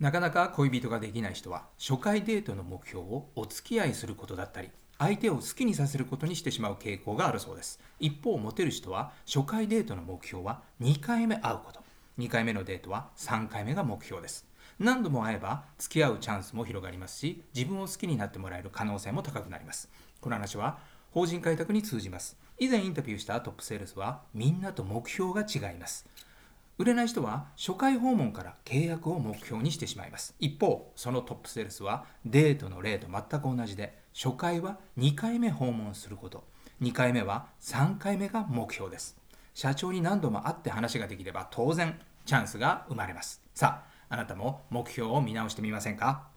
なかなか恋人ができない人は初回デートの目標をお付き合いすることだったり相手を好きにさせることにしてしまう傾向があるそうです。一方モテる人は初回デートの目標は2回目会うこと。2回目のデートは3回目が目標です。何度も会えば付き合うチャンスも広がりますし自分を好きになってもらえる可能性も高くなります。この話は法人開拓に通じます。以前インタビューしたトップセールスはみんなと目標が違います。売れない人は初回訪問から契約を目標にしてしまいます。一方そのトップセールスはデートの例と全く同じで初回は2回目訪問すること。2回目は3回目が目標です。社長に何度も会って話ができれば当然チャンスが生まれます。さああなたも目標を見直してみませんか？